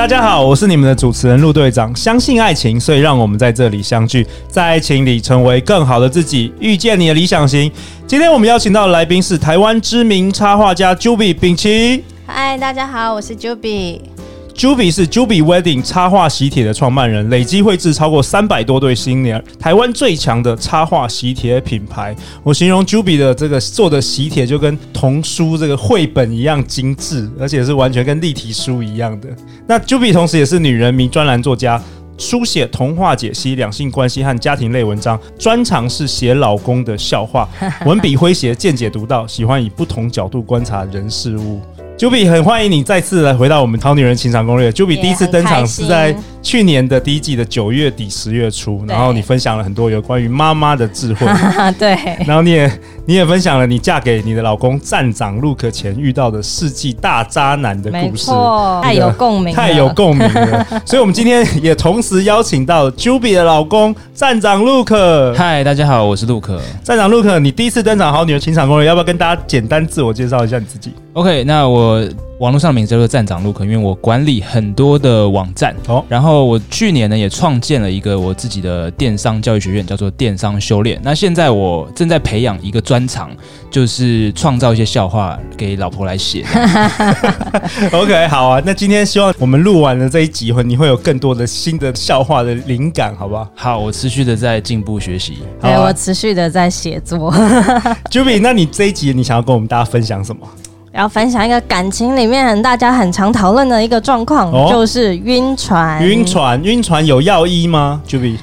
大家好，我是你们的主持人陆队长。相信爱情，所以让我们在这里相聚，在爱情里成为更好的自己，遇见你的理想型。今天我们邀请到的来宾是台湾知名插画家 Juby 秉琦。嗨，大家好，我是 Juby。Juby 是 Juby Wedding 插画喜帖的创办人，累计绘制超过三百多对新娘，台湾最强的插画喜帖品牌。我形容 Juby 的这个做的喜帖就跟童书这个绘本一样精致，而且是完全跟立体书一样的。那 Juby 同时也是女人迷专栏作家，书写童话解析、两性关系和家庭类文章，专长是写老公的笑话，文笔诙谐，见解独到，喜欢以不同角度观察人事物。Juby 很欢迎你再次来回到我们《好女人情场攻略》。Juby 第一次登场是在去年的第一季的九月底十月初，然后你分享了很多有关于妈妈的智慧。对，然后你也你也分享了你嫁给你的老公站长 Luke 前遇到的世纪大渣男的故事，太有共鸣，太有共鸣了。所以，我们今天也同时邀请到 Juby 的老公站长 Luke。嗨，大家好，我是 Luke。站长 Luke，你第一次登场《好女人情场攻略》，要不要跟大家简单自我介绍一下你自己？OK，那我网络上的名字叫做站长 Luke，因为我管理很多的网站。哦，然后我去年呢也创建了一个我自己的电商教育学院，叫做电商修炼。那现在我正在培养一个专长，就是创造一些笑话给老婆来写。OK，好啊。那今天希望我们录完了这一集后，你会有更多的新的笑话的灵感，好不好？好，我持续的在进步学习。对，我持续的在写作。Juby，那你这一集你想要跟我们大家分享什么？要分享一个感情里面大家很常讨论的一个状况，哦、就是晕船。晕船，晕船有药医吗？Juby。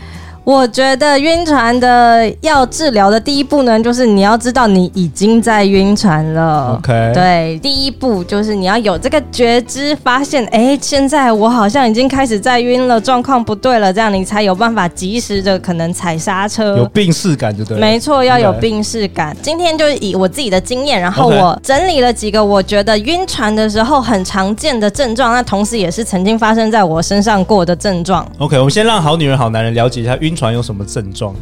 我觉得晕船的要治疗的第一步呢，就是你要知道你已经在晕船了。OK，对，第一步就是你要有这个觉知，发现哎，现在我好像已经开始在晕了，状况不对了，这样你才有办法及时的可能踩刹车，有病识感就对。没错，要有病识感。今天就以我自己的经验，然后我整理了几个我觉得晕船的时候很常见的症状，那同时也是曾经发生在我身上过的症状。OK，我们先让好女人好男人了解一下晕船有什么症状？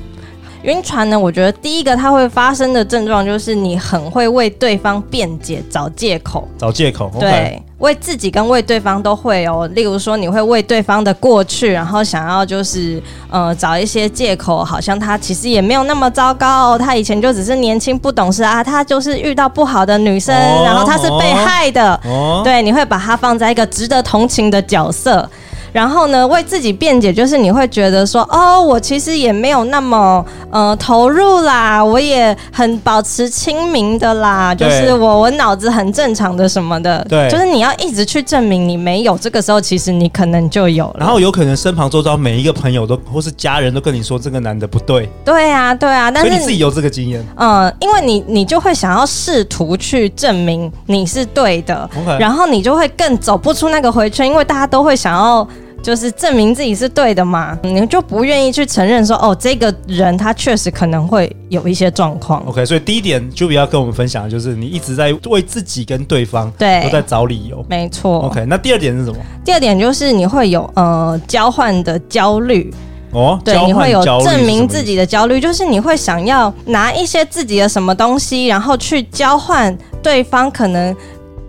晕船呢？我觉得第一个它会发生的症状就是你很会为对方辩解、找借口、找借口。对，okay. 为自己跟为对方都会哦。例如说，你会为对方的过去，然后想要就是呃找一些借口，好像他其实也没有那么糟糕哦，他以前就只是年轻不懂事啊，他就是遇到不好的女生，哦、然后他是被害的。哦，对，你会把他放在一个值得同情的角色。然后呢，为自己辩解，就是你会觉得说，哦，我其实也没有那么呃投入啦，我也很保持清明的啦，就是我我脑子很正常的什么的，对，就是你要一直去证明你没有，这个时候其实你可能就有了。然后有可能身旁周遭每一个朋友都或是家人都跟你说这个男的不对，对啊，对啊，但是你自己有这个经验，嗯，因为你你就会想要试图去证明你是对的.然后你就会更走不出那个回圈，因为大家都会想要。就是证明自己是对的嘛，你就不愿意去承认说，哦，这个人他确实可能会有一些状况。OK，所以第一点就比较跟我们分享的就是你一直在为自己跟对方对都在找理由。没错。OK，那第二点是什么？第二点就是你会有呃交换的焦虑哦，对，你会有证明自己的焦虑，就是你会想要拿一些自己的什么东西，然后去交换对方可能。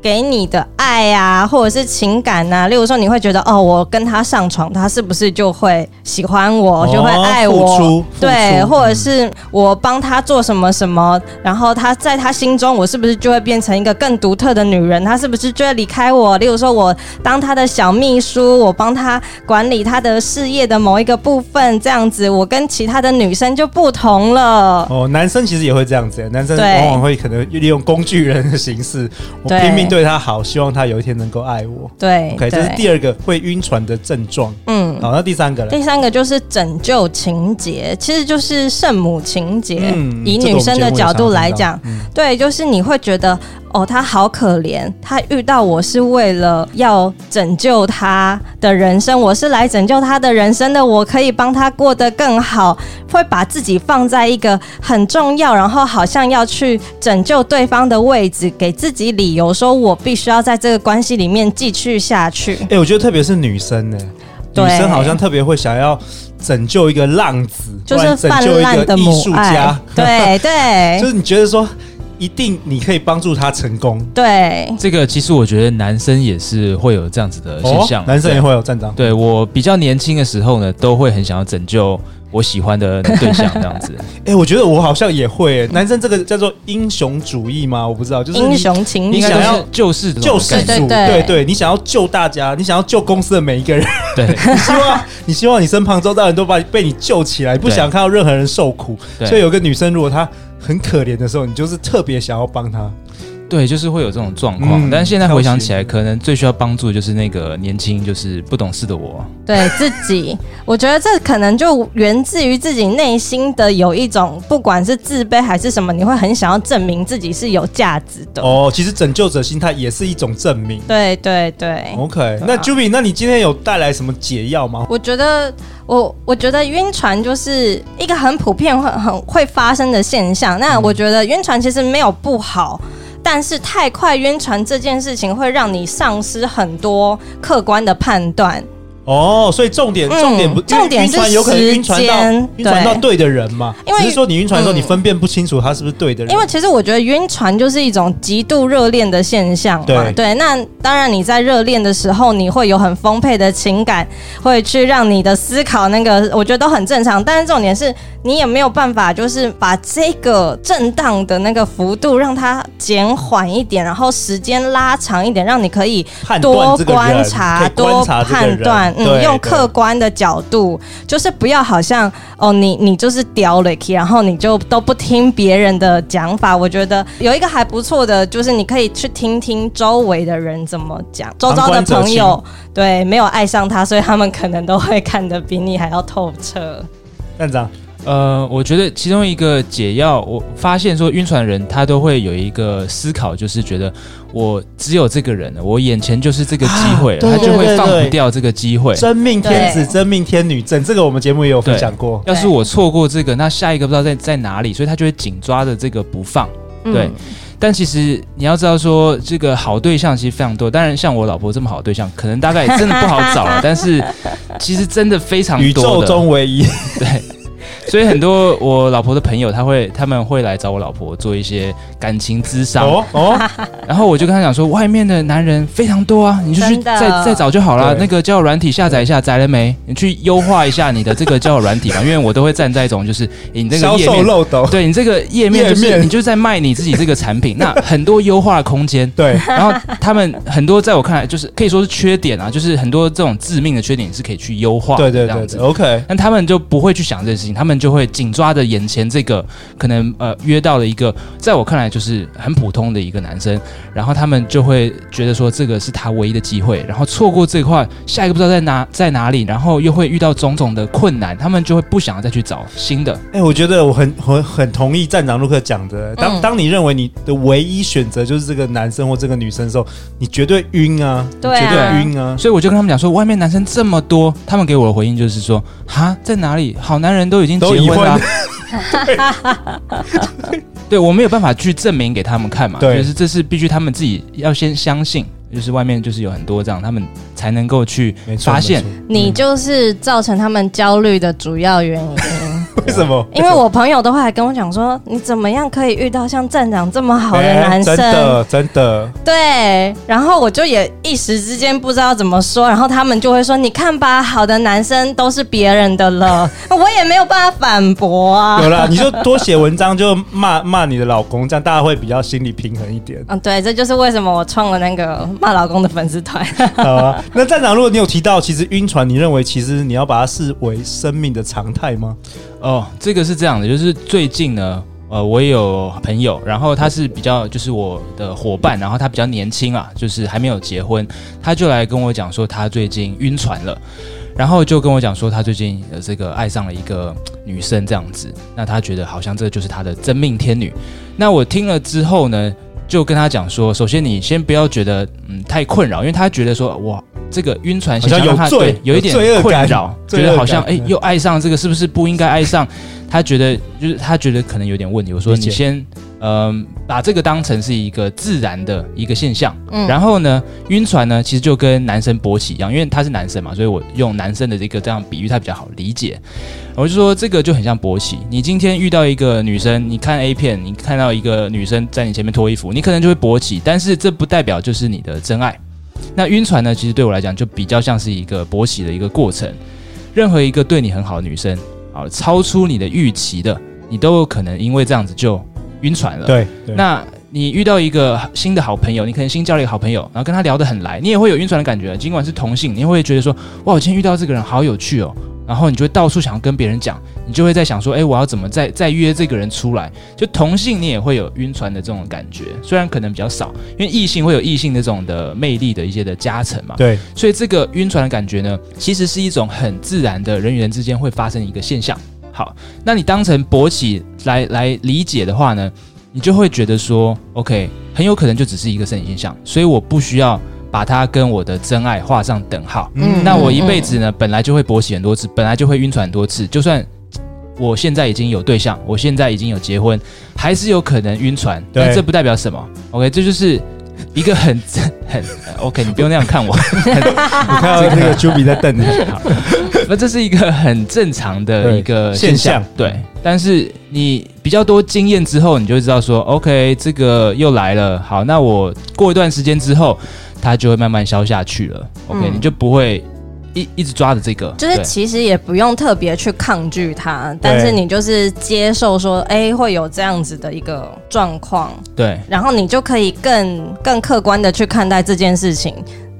给你的爱啊，或者是情感啊，例如说你会觉得哦，我跟他上床，他是不是就会喜欢我，哦、就会爱我？对，或者是我帮他做什么什么，然后他在他心中，我是不是就会变成一个更独特的女人？他是不是就会离开我？例如说，我当他的小秘书，我帮他管理他的事业的某一个部分，这样子，我跟其他的女生就不同了。哦，男生其实也会这样子，男生往往会可能利用工具人的形式，我拼命对他好，希望他有一天能够爱我。对，OK，这是第二个会晕船的症状。嗯，好，那第三个呢？第三个就是拯救情节，其实就是圣母情节。嗯，以女生的角度来讲，嗯、对，就是你会觉得。哦，他好可怜，他遇到我是为了要拯救他的人生，我是来拯救他的人生的，我可以帮他过得更好，会把自己放在一个很重要，然后好像要去拯救对方的位置，给自己理由，说我必须要在这个关系里面继续下去。哎、欸，我觉得特别是女生呢，女生好像特别会想要拯救一个浪子，就是泛滥的母爱，对对，就是你觉得说。一定你可以帮助他成功。对，这个其实我觉得男生也是会有这样子的现象，哦、男生也会有站长。对，我比较年轻的时候呢，都会很想要拯救我喜欢的对象，这样子。哎、欸，我觉得我好像也会。男生这个叫做英雄主义吗？我不知道，就是英雄情，你想要救世救世主，对对，对对，你想要救大家，你想要救公司的每一个人，对，你希望你希望你身旁周遭人都把你被你救起来，不想看到任何人受苦。所以有个女生，如果她。很可怜的时候，你就是特别想要帮他，对，就是会有这种状况。嗯、但是现在回想起来，可能最需要帮助的就是那个年轻、就是不懂事的我。对自己，我觉得这可能就源自于自己内心的有一种，不管是自卑还是什么，你会很想要证明自己是有价值的。哦，其实拯救者心态也是一种证明。对对对。OK，那 Juby，那你今天有带来什么解药吗？我觉得。我我觉得晕船就是一个很普遍、很很会发生的现象。那我觉得晕船其实没有不好，但是太快晕船这件事情会让你丧失很多客观的判断。哦，所以重点重点不重点是有可能晕船到晕船到对的人嘛？因为只是说你晕船的时候，你分辨不清楚他是不是对的人。因为其实我觉得晕船就是一种极度热恋的现象嘛。对对，那当然你在热恋的时候，你会有很丰沛的情感，会去让你的思考那个，我觉得都很正常。但是重点是你也没有办法，就是把这个震荡的那个幅度让它减缓一点，然后时间拉长一点，让你可以多观察、多判断。嗯，用客观的角度，就是不要好像哦，你你就是屌了，然后你就都不听别人的讲法。我觉得有一个还不错的，就是你可以去听听周围的人怎么讲，周遭的朋友对没有爱上他，所以他们可能都会看得比你还要透彻。站长。呃，我觉得其中一个解药，我发现说晕船人他都会有一个思考，就是觉得我只有这个人了，我眼前就是这个机会，他就会放不掉这个机会。真命天子，真命天女整，这个我们节目也有分享过。要是我错过这个，那下一个不知道在在哪里，所以他就会紧抓着这个不放。对，嗯、但其实你要知道说，这个好对象其实非常多。当然，像我老婆这么好的对象，可能大概真的不好找了。但是其实真的非常多，宇宙中唯一。对。所以很多我老婆的朋友，他会他们会来找我老婆做一些感情咨商哦，哦，然后我就跟他讲说，外面的男人非常多啊，你就去再再找就好了。那个交友软体下载一下，载了没？你去优化一下你的这个交友软体嘛，因为我都会站在一种就是你这个页面漏斗，对你这个页面就是你就在卖你自己这个产品，那很多优化的空间。对，然后他们很多在我看来就是可以说是缺点啊，就是很多这种致命的缺点是可以去优化。对对对，OK。但他们就不会去想这件事情，他们。就会紧抓着眼前这个可能呃约到了一个，在我看来就是很普通的一个男生，然后他们就会觉得说这个是他唯一的机会，然后错过这块，下一个不知道在哪在哪里，然后又会遇到种种的困难，他们就会不想要再去找新的。哎、欸，我觉得我很很很同意站长陆克讲的，当当你认为你的唯一选择就是这个男生或这个女生的时候，你绝对晕啊，对啊，绝对晕啊。所以我就跟他们讲说，外面男生这么多，他们给我的回应就是说，哈，在哪里？好男人都已经。都已婚啊，对，我没有办法去证明给他们看嘛，就是这是必须他们自己要先相信，就是外面就是有很多这样，他们才能够去发现。你就是造成他们焦虑的主要原因。为什么？因为我朋友都会来跟我讲说，你怎么样可以遇到像站长这么好的男生？真的，真的。对，然后我就也一时之间不知道怎么说，然后他们就会说，你看吧，好的男生都是别人的了，我也没有办法反驳啊。有啦，你就 多写文章，就骂骂你的老公，这样大家会比较心理平衡一点。嗯，对，这就是为什么我创了那个骂老公的粉丝团。好啊，那站长，如果你有提到，其实晕船，你认为其实你要把它视为生命的常态吗？哦，这个是这样的，就是最近呢，呃，我也有朋友，然后他是比较就是我的伙伴，然后他比较年轻啊，就是还没有结婚，他就来跟我讲说他最近晕船了，然后就跟我讲说他最近呃这个爱上了一个女生这样子，那他觉得好像这就是他的真命天女，那我听了之后呢，就跟他讲说，首先你先不要觉得嗯太困扰，因为他觉得说哇。这个晕船现象让他好像有罪，有一点困扰，觉得好像哎，又爱上这个，是不是不应该爱上？他觉得就是他觉得可能有点问题。我说你先嗯、呃，把这个当成是一个自然的一个现象。嗯，然后呢，晕船呢，其实就跟男生勃起一样，因为他是男生嘛，所以我用男生的这个这样比喻，他比较好理解。我就说这个就很像勃起。你今天遇到一个女生，你看 A 片，你看到一个女生在你前面脱衣服，你可能就会勃起，但是这不代表就是你的真爱。那晕船呢？其实对我来讲，就比较像是一个勃起的一个过程。任何一个对你很好的女生，啊，超出你的预期的，你都有可能因为这样子就晕船了。对，对。那你遇到一个新的好朋友，你可能新交了一个好朋友，然后跟他聊得很来，你也会有晕船的感觉。尽管是同性，你也会觉得说，哇，我今天遇到这个人好有趣哦。然后你就会到处想要跟别人讲，你就会在想说，哎，我要怎么再再约这个人出来？就同性你也会有晕船的这种感觉，虽然可能比较少，因为异性会有异性那种的魅力的一些的加成嘛。对，所以这个晕船的感觉呢，其实是一种很自然的人与人之间会发生一个现象。好，那你当成勃起来来理解的话呢，你就会觉得说，OK，很有可能就只是一个生理现象，所以我不需要。把它跟我的真爱画上等号。嗯，那我一辈子呢，本来就会勃起很多次，本来就会晕船很多次。就算我现在已经有对象，我现在已经有结婚，还是有可能晕船。对，但这不代表什么。OK，这就是一个很 很 OK，你不用那样看我。很你看到那个 Juby 在瞪你。那这是一个很正常的一个现象。现象对，但是你比较多经验之后，你就会知道说，OK，这个又来了。好，那我过一段时间之后。它就会慢慢消下去了，OK，嗯，你就不会一一直抓着这个，就是其实也不用特别去抗拒它，但是你就是接受说，哎，会有这样子的一个状况，对，然后你就可以更更客观的去看待这件事情。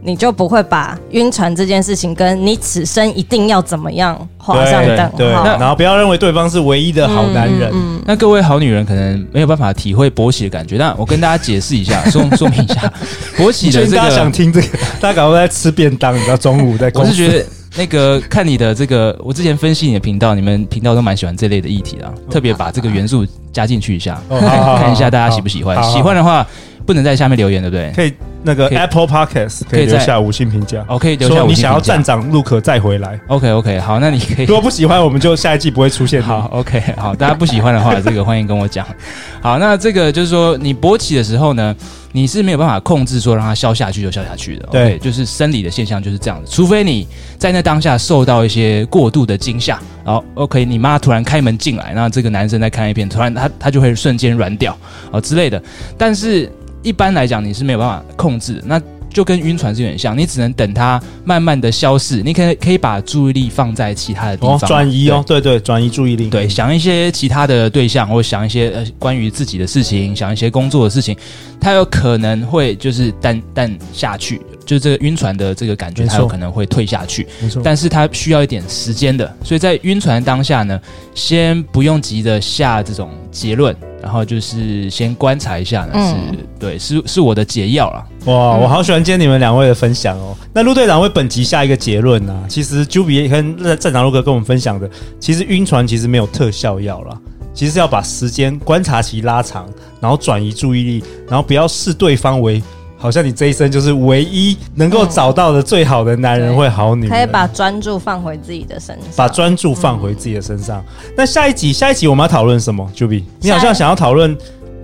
你就不会把晕船这件事情跟你此生一定要怎么样画上等号，对，然后不要认为对方是唯一的好男人。嗯，那各位好女人可能没有办法体会勃起的感觉，那我跟大家解释一下，说说明一下勃起的这个。大家想听这个？大家赶快在吃便当，你知道中午在。我是觉得那个看你的这个，我之前分析你的频道，你们频道都蛮喜欢这类的议题的，特别把这个元素加进去一下，看一下大家喜不喜欢。喜欢的话。不能在下面留言，对不对？可以，那个 Apple Podcast 可以留下五星评价。OK，留下五星评价。说你想要站长 Luke 再回来。OK，OK，好，那你可以。如果不喜欢，我们就下一季不会出现。好，OK，好，大家不喜欢的话，这个欢迎跟我讲。好，那这个就是说，你勃起的时候呢，你是没有办法控制说让它消下去就消下去的。对，就是生理的现象就是这样子。除非你在那当下受到一些过度的惊吓，然后 OK，你妈突然开门进来，那这个男生在看一片，突然他他就会瞬间软掉啊之类的。但是。一般来讲，你是没有办法控制的，那就跟晕船是有点像，你只能等它慢慢的消逝，你可以可以把注意力放在其他的地方，转移哦，对。对，转移注意力，对，想一些其他的对象，或想一些呃关于自己的事情，想一些工作的事情，它有可能会就是淡淡下去，就是这个晕船的这个感觉，它有可能会退下去，没错，但是它需要一点时间的，所以在晕船当下呢，先不用急着下这种结论。然后就是先观察一下呢，是、嗯、对，是是我的解药啦。哇，我好喜欢今天你们两位的分享哦。那陆队长为本集下一个结论呢、啊？其实 Juby 跟站长陆哥跟我们分享的，其实晕船其实没有特效药啦，其实要把时间观察期拉长，然后转移注意力，然后不要视对方为。好像你这一生就是唯一能够找到的最好的男人或好女人，可以把专注放回自己的身上，把专注放回自己的身上。嗯、那下一集，下一集我们要讨论什么？Juby，你好像想要讨论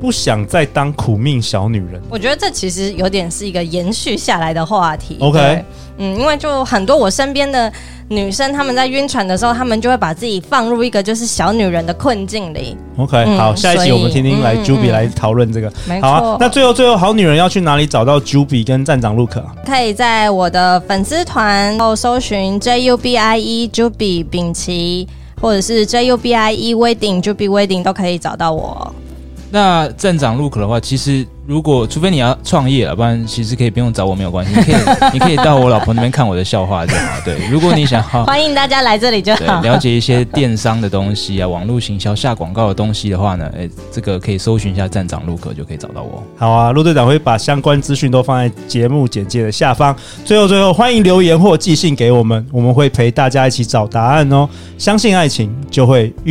不想再当苦命小女人。我觉得这其实有点是一个延续下来的话题。OK，嗯，因为就很多我身边的女生，她们在晕船的时候，她们就会把自己放入一个就是小女人的困境里。OK，、嗯、好，下一集我们听听来 Juby 来讨论这个。没错、好啊，那最后最后，好女人要去哪里找到 Juby 跟站长 Luke？可以在我的粉丝团后搜寻 J U B I E Juby 秉琦，或者是 J U B I E Wedding Juby Wedding 都可以找到我。那站长 Luke 的话，其实如果除非你要创业了，不然其实可以不用找我没有关系，你可以你可以到我老婆那边看我的笑话就好。对，如果你想好，欢迎大家来这里就好。对，了解一些电商的东西啊，网络行销下广告的东西的话呢，哎，这个可以搜寻一下站长 Luke 就可以找到我。好啊，陆队长会把相关资讯都放在节目简介的下方。最后最后，欢迎留言或寄信给我们，我们会陪大家一起找答案哦。相信爱情，就会遇。